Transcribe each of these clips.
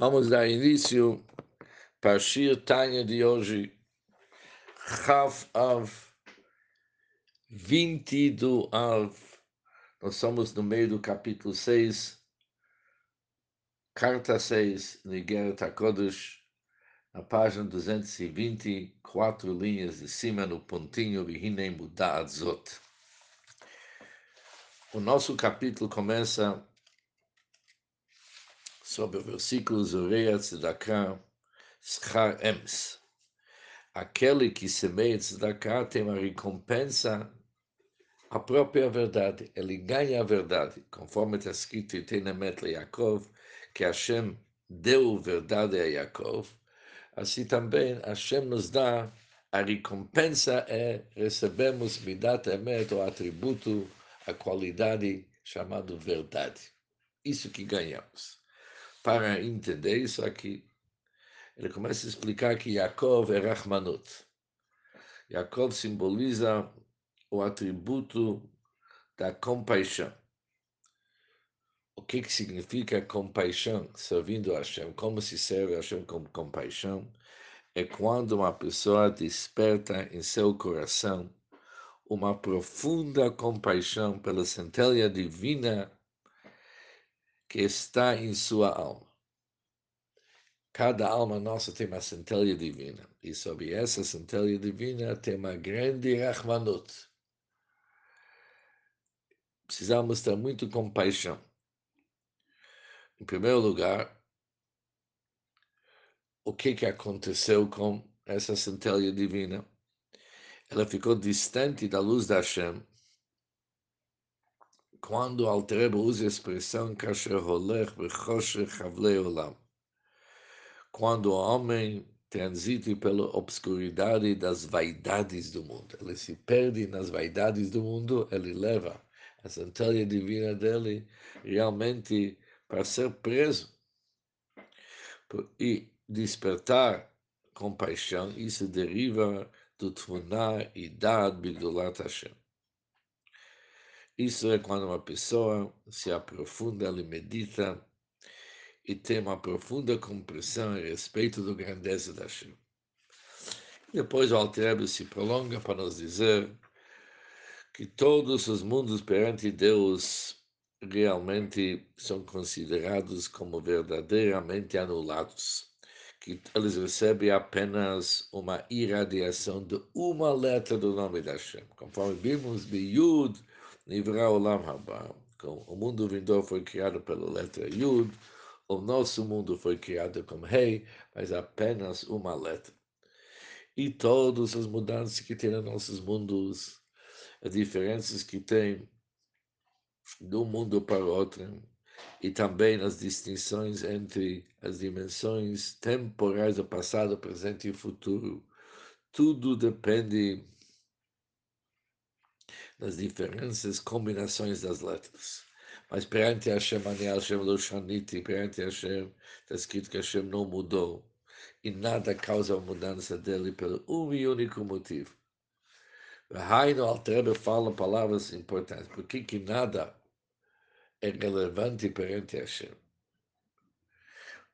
Vamos dar início para Shir Tanya de hoje, Chav Av, 20 do Av. Nós somos no meio do capítulo 6, carta 6, Nigeret HaKodesh, na página 220, quatro linhas de cima no pontinho, Vihinem Muda'at Zot. O nosso capítulo começa sobre o versículo Zoreia Tzedakah, Schar Ems. Aquele que semeia Tzedakah tem uma recompensa, a própria verdade. Ele ganha a verdade, conforme está escrito em Tenemet Yaakov, que Hashem deu verdade a Yaakov. Assim também Hashem nos dá a recompensa é recebemos Midat Emet, o atributo, a qualidade chamado verdade. Isso que ganhamos para entender isso aqui, ele começa a explicar que Yaakov é Rahmanut. Yaakov simboliza o atributo da compaixão. O que, que significa compaixão? Servindo a Hashem. Como se serve a Hashem com compaixão? É quando uma pessoa desperta em seu coração uma profunda compaixão pela centelha divina que está em sua alma. Cada alma nossa tem uma centelha divina, e sobre essa centelha divina tem uma grande Rahmanut. Precisamos ter muito compaixão. Em primeiro lugar, o que, que aconteceu com essa centelha divina? Ela ficou distante da luz da Hashem quando Altreba usa a expressão quando o homem transita pela obscuridade das vaidades do mundo, ele se perde nas vaidades do mundo, ele leva a centelha divina dele realmente para ser preso e despertar compaixão, isso deriva do Tfuná e Dad Bigdolat Hashem. Isso é quando uma pessoa se aprofunda, ele medita e tem uma profunda compreensão a respeito da grandeza da Hashem. Depois o Altrebe se prolonga para nos dizer que todos os mundos perante Deus realmente são considerados como verdadeiramente anulados, que eles recebem apenas uma irradiação de uma letra do nome da Hashem. Conforme vimos, Yud Nivra Olam Haba. O mundo vindouro foi criado pela letra Yud, o nosso mundo foi criado com Rei, mas apenas uma letra. E todas as mudanças que tem nos nossos mundos, as diferenças que tem de um mundo para outro, e também as distinções entre as dimensões temporais do passado, presente e futuro, tudo depende das diferentes combinações das letras. Mas perante Hashem, Ani Hashem Loshaniti, perante Hashem, está escrito que Hashem não mudou. E nada causa a mudança dele pelo um e único motivo. Raino Altrebe fala palavras importantes. Por que, que nada é relevante perante Hashem?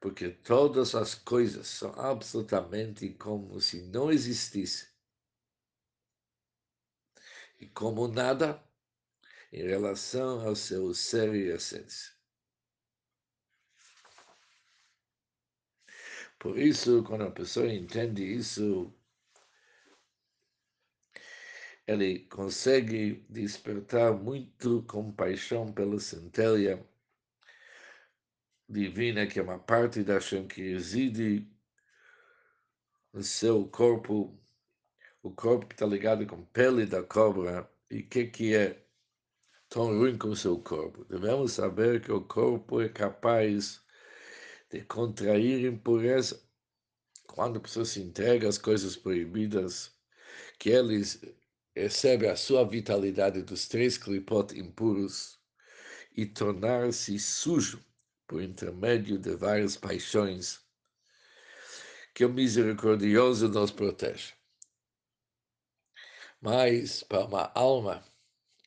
Porque todas as coisas são absolutamente como se não existissem e como nada em relação ao seu ser e essência. Por isso, quando a pessoa entende isso, ele consegue despertar muito compaixão pela centelha divina, que é uma parte da Shem que reside no seu corpo o corpo está ligado com pele da cobra, e o que, que é tão ruim como seu corpo? Devemos saber que o corpo é capaz de contrair impureza. Quando a pessoa se entrega às coisas proibidas, que eles recebe a sua vitalidade dos três clipot impuros e tornar-se sujo por intermédio de várias paixões que o misericordioso nos protege. Mas para uma alma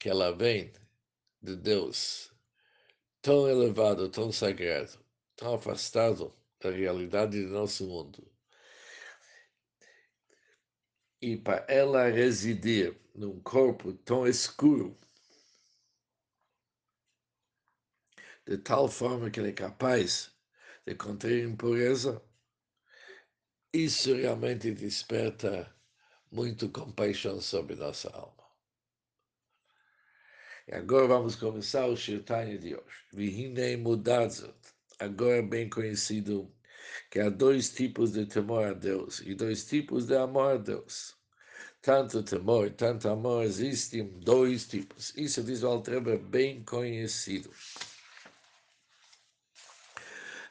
que ela vem de Deus, tão elevado, tão sagrado, tão afastado da realidade do nosso mundo. E para ela residir num corpo tão escuro, de tal forma que ele é capaz de conter impureza, isso realmente desperta muito compaixão sobre nossa alma. E agora vamos começar o Shirtanya de hoje. Vihinei Mudazot. Agora bem conhecido que há dois tipos de temor a Deus e dois tipos de amor a Deus. Tanto temor tanto amor existem dois tipos. Isso diz o bem conhecido.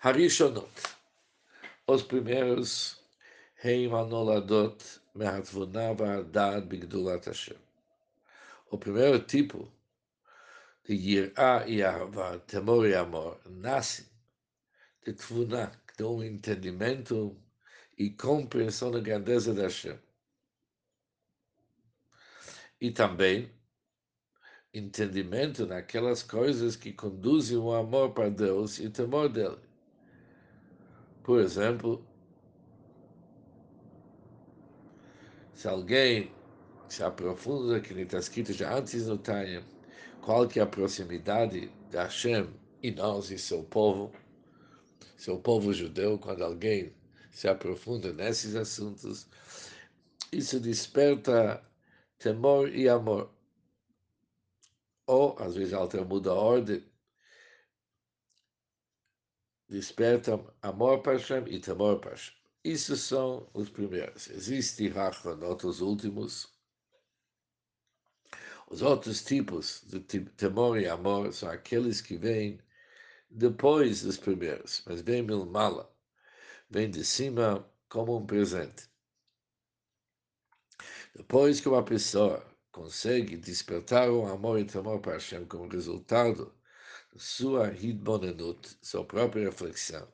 Harishonot. Os primeiros Anoladot O primeiro tipo de Yirá e Ahava, temor e amor, nasce de Tvunah, de um entendimento e compreensão da grandeza da Hashem. E também entendimento naquelas coisas que conduzem o amor para Deus e temor dele. Por exemplo, se alguém se aprofunda, que está escrito já antes no Tânia, qual que é a proximidade de Hashem e nós e seu povo, seu povo judeu, quando alguém se aprofunda nesses assuntos, isso desperta temor e amor. Ou, às vezes, alter muda a ordem, desperta amor para Hashem e temor para Hashem. Isso são os primeiros. Existe Rachmanot, os últimos. Os outros tipos de temor e amor são aqueles que vêm depois dos primeiros, mas vem mala, vem de cima como um presente. Depois que uma pessoa consegue despertar o amor e temor para Hashem como resultado da sua hidbonenut, sua própria reflexão,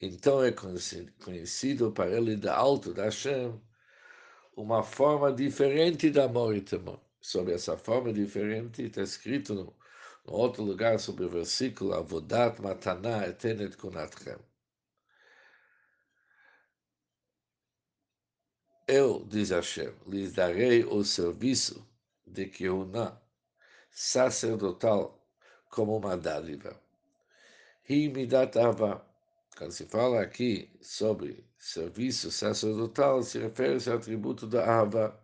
então é conhecido para ele da alto da Hashem uma forma diferente de amor e temor. Sobre essa forma diferente está escrito no, no outro lugar sobre o versículo Avodat Mataná Etenet Kunatchem. Eu, diz Hashem, lhes darei o serviço de Keuná sacerdotal como uma dádiva. Hi midat avah quando se fala aqui sobre serviço sacerdotal, se refere ao atributo da Ava.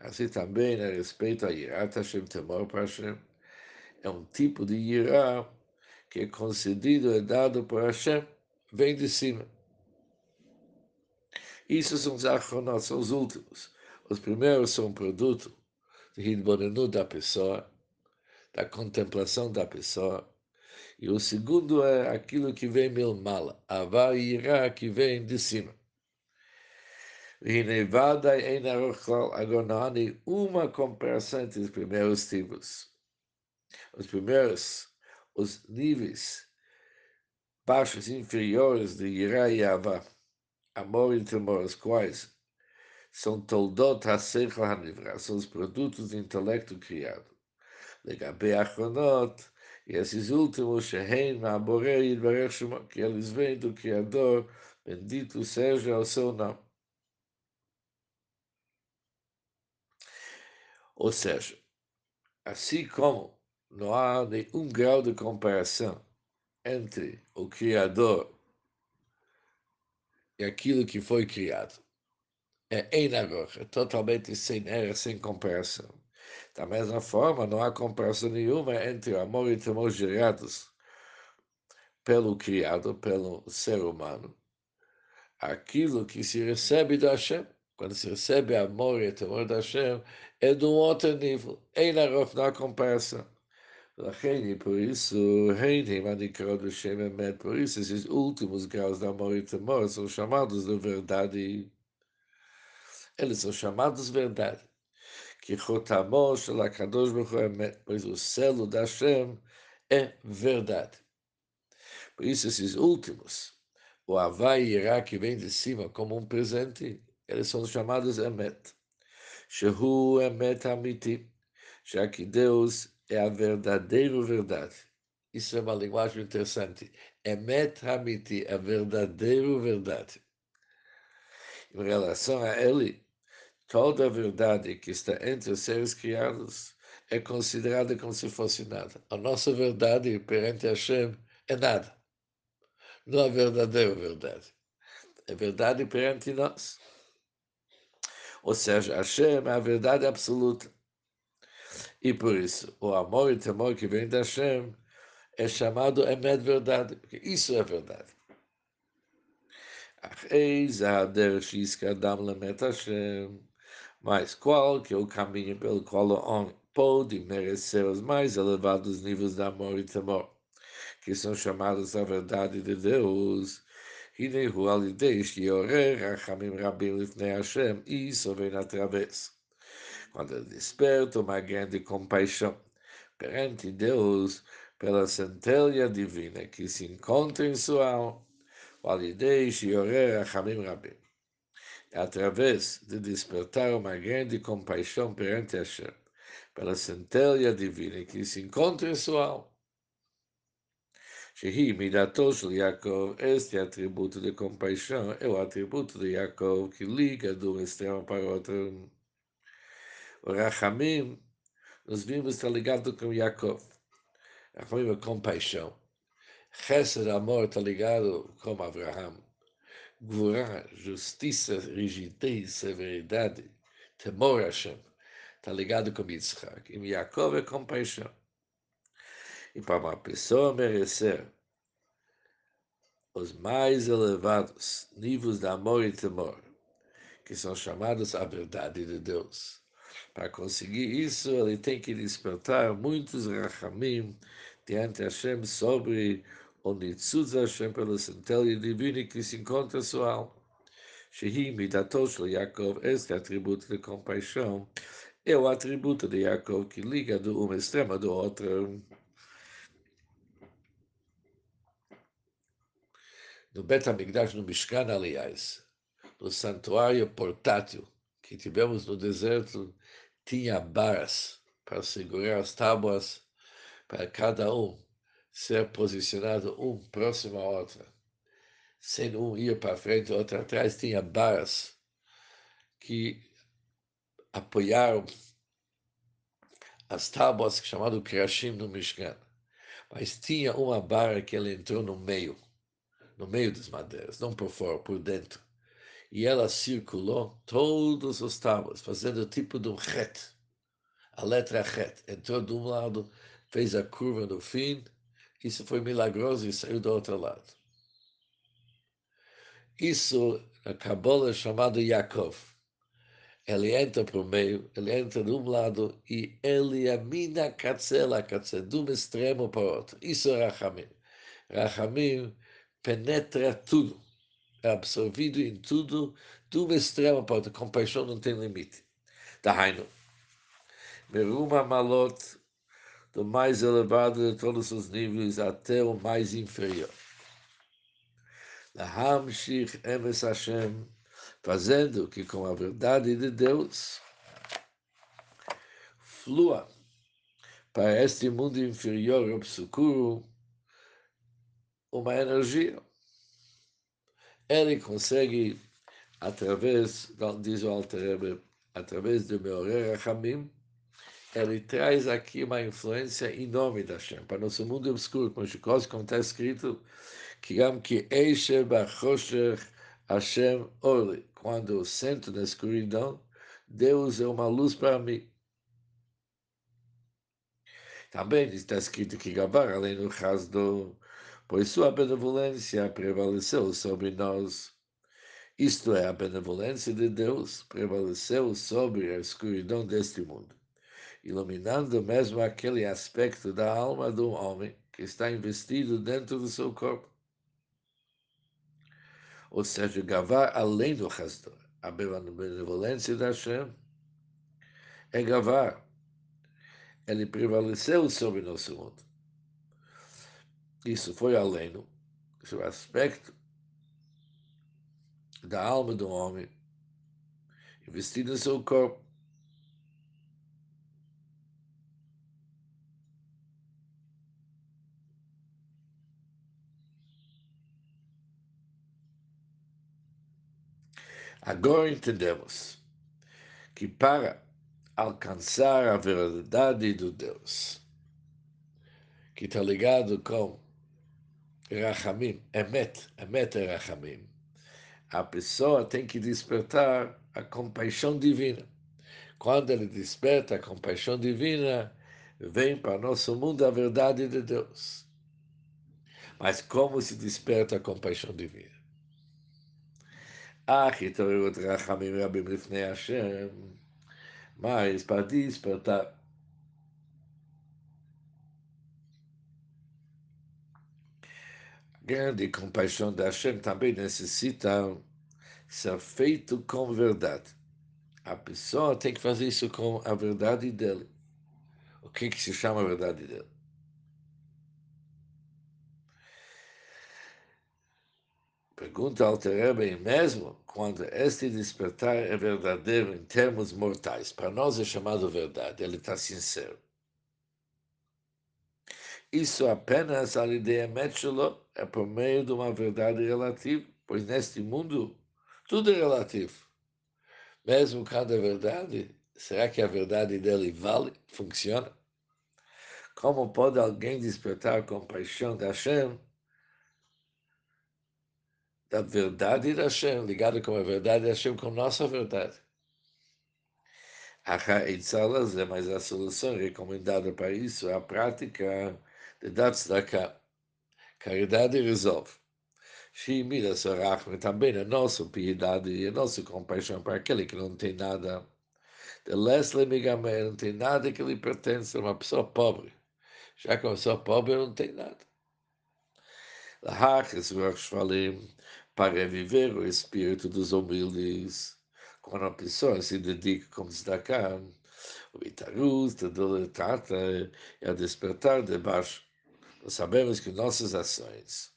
Assim também a respeito a Yirat Hashem, temor para Hashem, é um tipo de Yirá que é concedido e dado por Hashem, vem de cima. Isso são os achronot, são os últimos. Os primeiros são um produto de Hidbonenu da pessoa, da contemplação da pessoa, e o segundo é aquilo que vem milmala, avá e irá que vem de cima. Rinevada e não há nenhuma comparação entre os primeiros tipos. Os primeiros, os níveis baixos inferiores de Irá e Avá, amor e temor, os quais são toldot ha-seichel ha são os produtos do intelecto criado. Legabe achronot, e esses últimos, Shehein, Ma'aborei, que eles vêm do Criador, bendito seja o seu nome. Ou seja, assim como não há nenhum grau de comparação entre o Criador e aquilo que foi criado, é Einagor, é totalmente sem erro, sem comparação. Da mesma forma, não há comparação nenhuma entre o amor e o temor gerados pelo criado, pelo ser humano. Aquilo que se recebe da Hashem, quando se recebe amor e temor da Hashem, é de um outro nível. Em Arof, não há comparação. Por isso, por isso, esses últimos graus de amor e temor são chamados de verdade. Eles são chamados verdade que Baruch Hu pois o selo da Hashem é verdade. Por isso, esses últimos, o Havai e Irá, que vem de cima como um presente, eles são chamados Emet. Shehu Emet Amiti, já que Deus é a verdadeira verdade. Isso é uma linguagem interessante. Emet Hamiti, a verdadeira verdade. Em relação a ele, toda a verdade que está entre os seres criados é considerada como se fosse nada. A nossa verdade perante Hashem é nada. Não a verdadeira verdade. É verdade perante nós. Ou seja, Hashem é a verdade absoluta. E por isso, o amor e temor que vem de Hashem é chamado Emet verdade, porque isso é verdade Mas qual que é o caminho pelo qual o homem pode merecer os mais elevados níveis de amor e temor, que são chamados a verdade de Deus? הנה הוא על ידי שיעורר רחמים רבים לפני השם, isso vem através. Quando ele desperta uma grande compaixão perante Deus, pela centelha divina que se encontra em sua alma, validei Shioreh Rachamim Rabim. Através de despertar uma grande compaixão perante Hashem, pela centelha divina que se encontra em sua alma. Yaakov, este atributo de compaixão é o atributo de Yaakov que liga de um extremo para o outro. O Rachamim, nós vimos, está ligado com Yaakov. Gvurá, justiça, rigidez, severidade, temor a Hashem, está ligado com Yitzhak. E Yaakov é compaixão. E para uma pessoa merecer os mais elevados níveis de amor e temor, que são chamados a verdade de Deus. Para conseguir isso, ele tem que despertar muitos rachamim, diante Hashem sobre o Nitzuz Hashem pela centelha divina que se encontra sua alma. Shehi Midato Shel Yaakov, este atributo de compaixão, é o atributo de Yaakov que liga de uma extrema do outro. No Bet HaMikdash, no Mishkan, aliás, no santuário portátil que tivemos no deserto, tinha barras para segurar as tábuas para cada um ser posicionado um próximo ao outro. Sem um ir para frente, outro atrás, tinha barras que apoiaram as tábuas chamadas Krashim no Mishkan. Mas tinha uma barra que ela entrou no meio, no meio das madeiras, não por fora, por dentro. E ela circulou todos os tábuas, fazendo tipo de um ret. A letra ret entrou de um lado, fez a curva no fim, isso foi milagroso e saiu do outro lado. Isso a Kabbalah é chamado Yaakov. Ele entra para o meio, ele entra de um lado e ele amina catzela, catzela, de um extremo para o outro. Isso é Rachamim. Rachamim penetra tudo, é absorvido em tudo, de um extremo para o outro. Compaixão não tem limite. Dahainu. Meruma malot do mais elevado de todos os níveis até o mais inferior. Lahamshich Emes Hashem, fazendo que com a verdade de Deus flua para este mundo inferior obscuro uma energia. Ele consegue, através, diz o Alter através do meu Rachamim, ele traz aqui uma influência enorme da Hashem. Para nosso mundo obscuro, como como está escrito, que que quando eu sento na escuridão, Deus é uma luz para mim. Também está escrito que Gavar, além do Hasdo, pois sua benevolência prevaleceu sobre nós. Isto é, a benevolência de Deus prevaleceu sobre a escuridão deste mundo iluminando mesmo aquele aspecto da alma do homem que está investido dentro do seu corpo. Ou seja, Gavar além do Hasdor. A benevolência da Hashem é Gavar. Ele prevaleceu sobre nosso mundo. Isso foi além do seu aspecto da alma do homem investido no seu corpo. Agora entendemos que para alcançar a verdade do Deus, que está ligado com Rachamim, Emet, Emet é Rachamim, a pessoa tem que despertar a compaixão divina. Quando ele desperta a compaixão divina, vem para nosso mundo a verdade de Deus. Mas como se desperta a compaixão divina? אך התעוררות רחמים רבים לפני השם, mas para despertar grande compaixão da Hashem também necessita ser feito com verdade. A pessoa tem que fazer isso com a verdade dele. O que, que se chama a verdade dele? Pergunta ao Terebe mesmo quando este despertar é verdadeiro em termos mortais. Para nós é chamado verdade, ele está sincero. Isso apenas a ideia Metchelo é por meio de uma verdade relativa, pois neste mundo tudo é relativo. Mesmo cada verdade, será que a verdade dele vale, funciona? Como pode alguém despertar a compaixão da Hashem da verdade da Hashem, ligado com a verdade da Hashem, com nossa verdade. é mas a solução recomendada para isso é a prática de dar tzedakah. Caridade resolve. Shimira Sorachme também a nossa piedade e a nossa compaixão para aquele que não tem nada. De Leslie Migamé não tem nada que lhe pertence a uma pessoa pobre. Já que uma pessoa pobre não tem nada. Lahach, Shvalim, para viver o espírito dos humildes. Quando a pessoa se dedica como destacar, o Itarus, Tata, e a despertar de baixo. Nós sabemos que nossas ações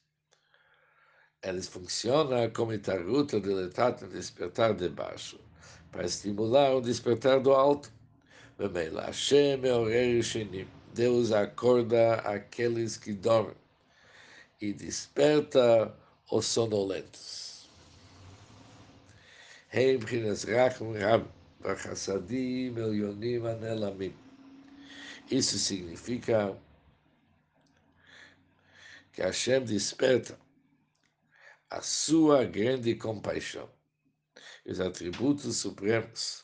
elas funcionam como Itaruta, Deletata, despertar de baixo, para estimular o despertar do alto. Deus acorda aqueles que dormem e desperta os sonolentos. Anelamim. Isso significa que Hashem desperta a sua grande compaixão e os atributos supremos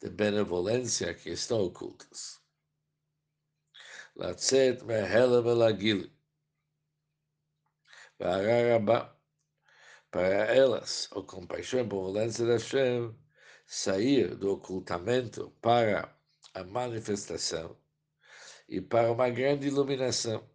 de benevolência que estão ocultos. Latzet mehele velagilim para elas, a compaixão e benevolência da Hashem, sair do ocultamento para a manifestação e para uma grande iluminação.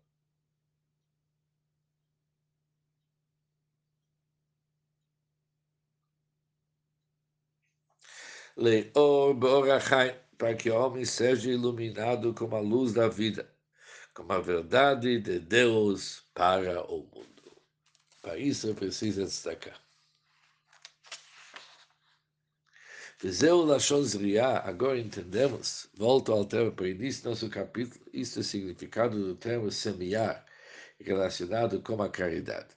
Leor Borachai, para que o homem seja iluminado com a luz da vida, com a verdade de Deus para o mundo. Para isso precisa destacar. Fizeu Lashon Zriá, agora entendemos, volto ao termo para início do nosso capítulo, isso é o significado do termo semear, relacionado com a caridade.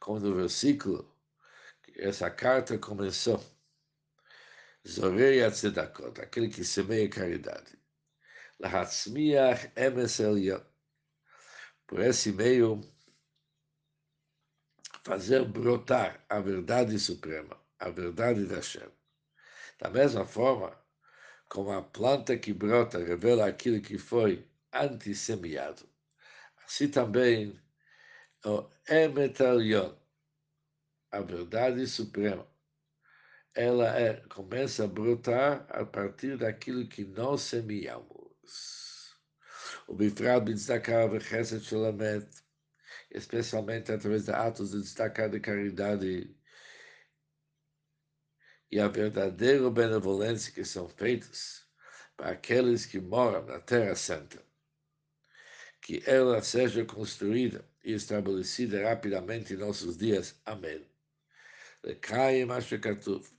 Como no versículo, essa carta começou. Zorei Tzedakot, aquele que semeia caridade. Lahatzmiach Emes Por esse meio, fazer brotar a verdade suprema, a verdade da Hashem. Da mesma forma, como a planta que brota revela aquilo que foi antissemeado, assim também o Emetalion, a verdade suprema, ela é, começa a brotar a partir daquilo que nós semeamos. O Bifrad Bitzakar Vechesed Shalamet, especialmente através de atos de destacar de caridade e a verdadeira benevolência que são feitos para aqueles que moram na Terra Santa. Que ela seja construída e estabelecida rapidamente em nossos dias. Amém.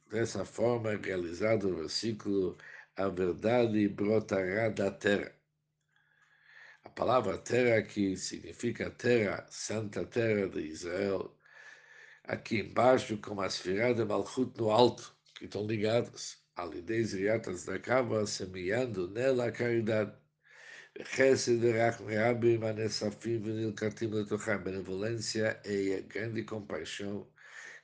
Dessa forma, realizado o versículo, a verdade brotará da terra palavra terra aqui significa terra, santa terra de Israel. aqui embaixo, com as de Malchut no alto, que estão ligadas. Alidei Zriatas da Kava, semeando nela a caridade. Benevolência e a grande compaixão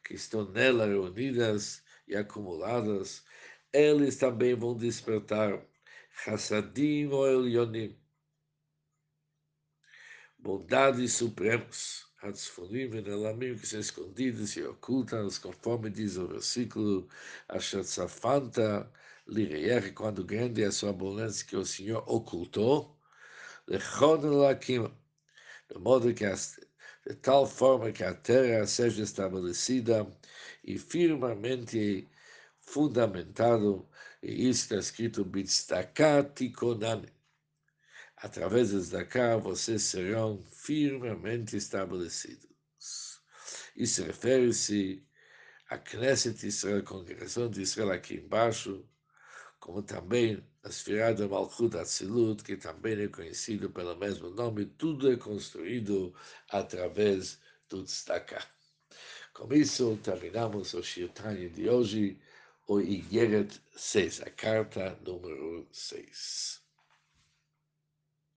que estão nela reunidas e acumuladas, eles também vão despertar Hassadim ou Elionim, bondades supremas, Hatzfonim e Nelamim, que são escondidos e ocultas, conforme diz o versículo, Ashatzafanta, Lireyer, quando grande é a sua abundância que o Senhor ocultou, Lechon Lakim, de modo que de tal forma que a terra seja estabelecida e firmemente fundamentado, e isso está escrito Bitstakat Konane. Através de Zdaká, vocês serão firmemente estabelecidos. Isso refere-se a Knesset Israel, a congregação de Israel aqui embaixo, como também a Sfirada Malchut Atzilut, que também é conhecido pelo mesmo nome, tudo é construído através do Tzedakah. Com isso, terminamos o Shirtanya de hoje, o Igeret 6, a carta número 6.